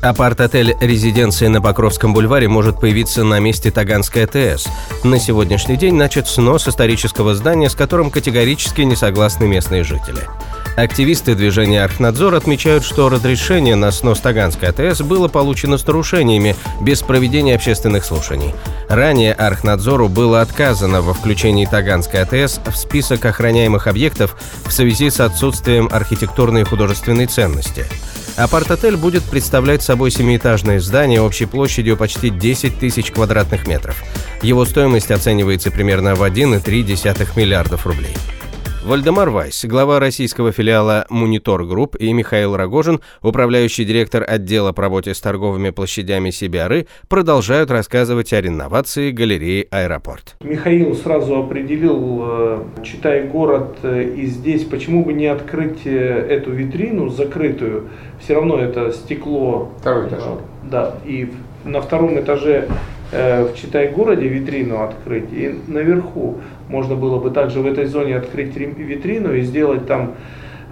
Апарт-отель резиденции на Покровском бульваре может появиться на месте Таганской АТС. На сегодняшний день начат снос исторического здания, с которым категорически не согласны местные жители. Активисты движения «Архнадзор» отмечают, что разрешение на снос Таганской АТС было получено с нарушениями, без проведения общественных слушаний. Ранее Архнадзору было отказано во включении Таганской АТС в список охраняемых объектов в связи с отсутствием архитектурной и художественной ценности. Апарт-отель будет представлять собой семиэтажное здание общей площадью почти 10 тысяч квадратных метров. Его стоимость оценивается примерно в 1,3 миллиардов рублей. Вальдемар Вайс, глава российского филиала «Мунитор Группе» и Михаил Рогожин, управляющий директор отдела по работе с торговыми площадями CBRE, продолжают рассказывать о реновации галереи «Аэропорт». Михаил сразу определил, э, читай город, э, и здесь почему бы не открыть э, эту витрину закрытую, все равно это стекло. Второй этаж. Да, и на втором этаже в Читай-городе витрину открыть, и наверху можно было бы также в этой зоне открыть витрину и сделать там,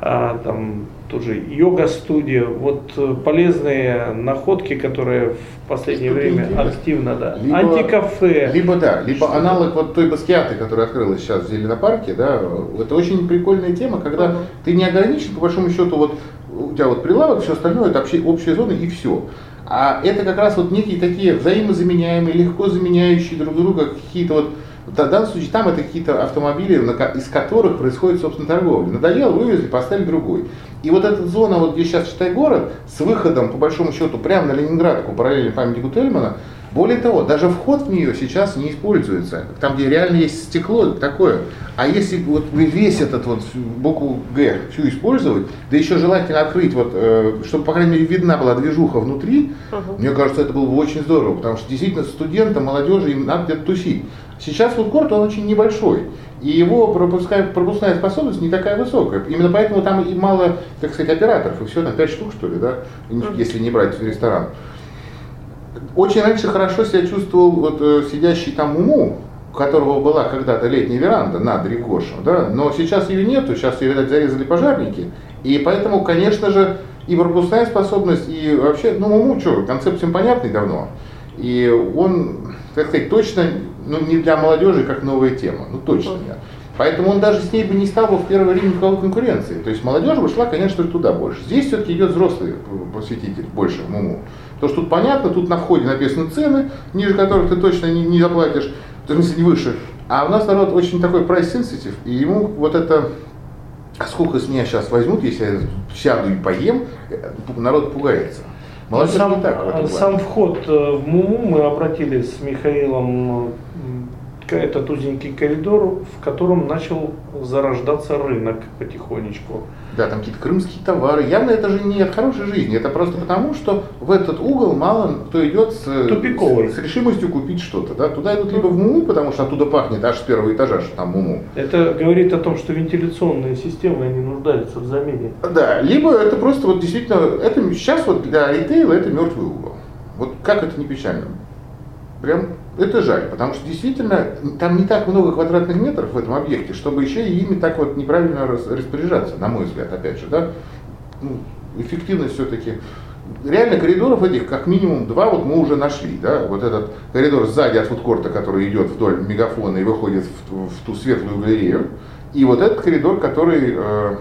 а, там тоже йога-студия, вот э, полезные находки, которые в последнее Что время интересно. активно, да. Либо, Антикафе. Либо да, либо Что? аналог вот той баскиаты, которая открылась сейчас в Зеленопарке, да, это очень прикольная тема, когда uh-huh. ты не ограничен, по большому счету, вот у тебя вот прилавок, все остальное это общая, общая зона и все. А это как раз вот некие такие взаимозаменяемые, легко заменяющие друг друга какие-то вот в данном случае там это какие-то автомобили, из которых происходит, собственно, торговля. Надоело, вывезли, поставили другой. И вот эта зона, вот где сейчас считай город, с выходом, по большому счету, прямо на Ленинградку, параллельно памятнику Тельмана, более того, даже вход в нее сейчас не используется. Там, где реально есть стекло такое. А если вот весь этот вот букву Г всю использовать, да еще желательно открыть, вот, э, чтобы, по крайней мере, видна была движуха внутри, uh-huh. мне кажется, это было бы очень здорово, потому что действительно студентам, молодежи, им надо где-то тусить. Сейчас фудкорт, он очень небольшой, и его пропускная, пропускная способность не такая высокая. Именно поэтому там и мало, так сказать, операторов, и все на 5 штук, что ли, да, если не брать ресторан. Очень раньше хорошо себя чувствовал вот э, сидящий там Уму, у которого была когда-то летняя веранда над Рикошем, да, но сейчас ее нету, сейчас ее, видать, зарезали пожарники, и поэтому, конечно же, и пропускная способность, и вообще, ну, Уму, что, концепт всем понятный давно, и он, так сказать, точно ну, не для молодежи как новая тема, ну, точно нет. Поэтому он даже с ней бы не стал бы в первое время никакой конкуренции. То есть молодежь бы шла, конечно, туда больше. Здесь все-таки идет взрослый посетитель больше в МУМУ. Потому что тут понятно, тут на входе написаны цены, ниже которых ты точно не, не заплатишь, в смысле не выше. А у нас народ очень такой price sensitive, и ему вот это, а сколько с меня сейчас возьмут, если я сяду и поем, народ пугается. Молодежь сам, не так в сам вход э, в МУМУ мы обратились с Михаилом этот узенький коридор, в котором начал зарождаться рынок потихонечку. Да, там какие-то крымские товары. Явно это же не от хорошей жизни, это просто потому, что в этот угол мало кто идет с, Тупиковый. с, с решимостью купить что-то. Да? Туда идут либо в МУМУ, потому что оттуда пахнет аж с первого этажа, что там МУМУ. Это говорит о том, что вентиляционные системы они нуждаются в замене. Да, либо это просто вот действительно, это сейчас вот для ритейла это мертвый угол. Вот как это не печально? Прям это жаль, потому что действительно там не так много квадратных метров в этом объекте, чтобы еще и ими так вот неправильно распоряжаться, на мой взгляд, опять же, да. Ну, эффективность все-таки. Реально коридоров этих как минимум два вот мы уже нашли, да. Вот этот коридор сзади от фудкорта, который идет вдоль мегафона и выходит в, в ту светлую галерею, и вот этот коридор, который э,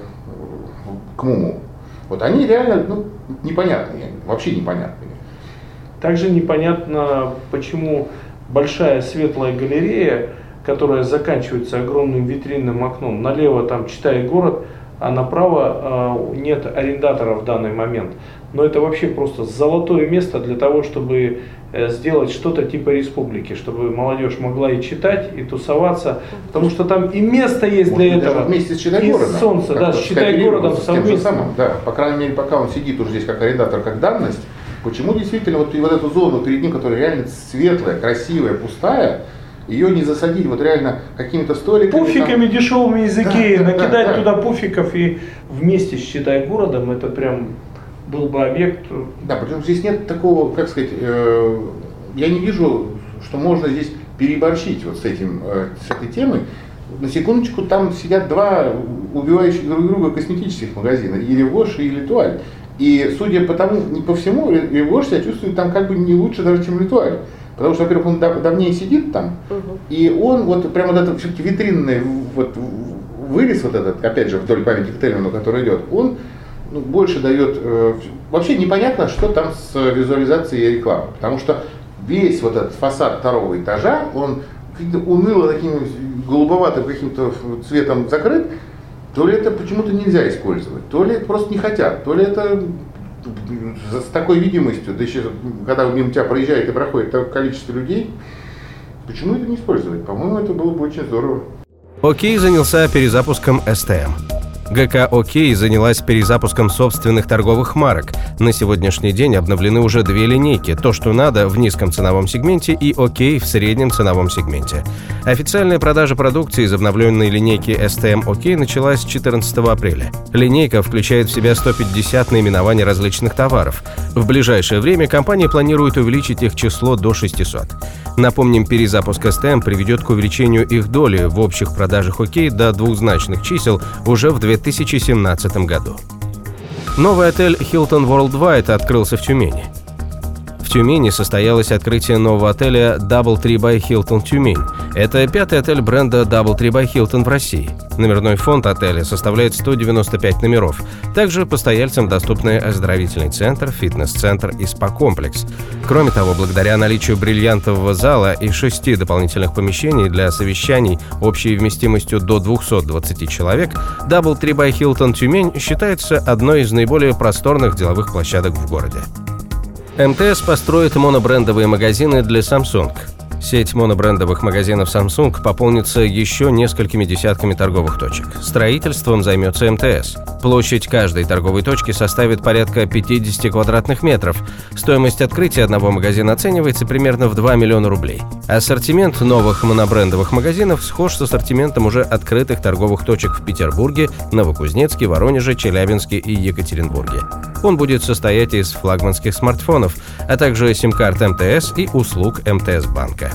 к Муму. Вот они реально ну, непонятные, вообще непонятные. Также непонятно, почему большая светлая галерея, которая заканчивается огромным витринным окном. Налево там читай город, а направо э, нет арендатора в данный момент. Но это вообще просто золотое место для того, чтобы э, сделать что-то типа республики, чтобы молодежь могла и читать, и тусоваться, потому что там и место есть Может, для этого. Вместе с Читай городом. солнце, да, с Читай городом совместно. Самым, да, по крайней мере, пока он сидит уже здесь как арендатор, как данность, Почему действительно вот, вот эту зону перед ним, которая реально светлая, красивая, пустая, ее не засадить вот реально какими-то столиками. Пуфиками там... дешевыми из Икеи, да, накидать да, да. туда пуфиков и вместе считай городом, это прям был бы объект. Да, причем здесь нет такого, как сказать, э, я не вижу, что можно здесь переборщить вот с этим, э, с этой темой. На секундочку, там сидят два убивающих друг друга косметических магазина, и Ревош, и Литуаль. И судя по тому, не по всему, Ревош себя чувствует там как бы не лучше даже, чем Литуаль. Потому что, во-первых, он дав давнее сидит там, угу. и он вот прямо вот этот все-таки витринный вот вырез вот этот, опять же, вдоль памятника Тельману, который идет, он ну, больше дает... Э, вообще непонятно, что там с визуализацией рекламы. Потому что весь вот этот фасад второго этажа, он уныло таким голубоватым каким-то цветом закрыт, то ли это почему-то нельзя использовать, то ли просто не хотят, то ли это с такой видимостью, да еще когда мимо тебя проезжает и проходит такое количество людей, почему это не использовать? По-моему, это было бы очень здорово. Окей занялся перезапуском STM. ГК «Окей» занялась перезапуском собственных торговых марок. На сегодняшний день обновлены уже две линейки «То, что надо» в низком ценовом сегменте и «Окей» в среднем ценовом сегменте. Официальная продажа продукции из обновленной линейки STM «Окей» началась 14 апреля. Линейка включает в себя 150 наименований различных товаров. В ближайшее время компания планирует увеличить их число до 600. Напомним, перезапуск STM приведет к увеличению их доли в общих продажах «Окей» до двухзначных чисел уже в 2020 2017 году. Новый отель Hilton Worldwide открылся в Тюмени. Тюмени состоялось открытие нового отеля Double Tree by Hilton Тюмень. Это пятый отель бренда Double Tree by Hilton в России. Номерной фонд отеля составляет 195 номеров. Также постояльцам доступны оздоровительный центр, фитнес-центр и спа-комплекс. Кроме того, благодаря наличию бриллиантового зала и шести дополнительных помещений для совещаний общей вместимостью до 220 человек, Double Tree by Hilton Тюмень считается одной из наиболее просторных деловых площадок в городе. МТС построит монобрендовые магазины для Samsung. Сеть монобрендовых магазинов Samsung пополнится еще несколькими десятками торговых точек. Строительством займется МТС. Площадь каждой торговой точки составит порядка 50 квадратных метров. Стоимость открытия одного магазина оценивается примерно в 2 миллиона рублей. Ассортимент новых монобрендовых магазинов схож с ассортиментом уже открытых торговых точек в Петербурге, Новокузнецке, Воронеже, Челябинске и Екатеринбурге. Он будет состоять из флагманских смартфонов, а также сим-карт МТС и услуг МТС банка.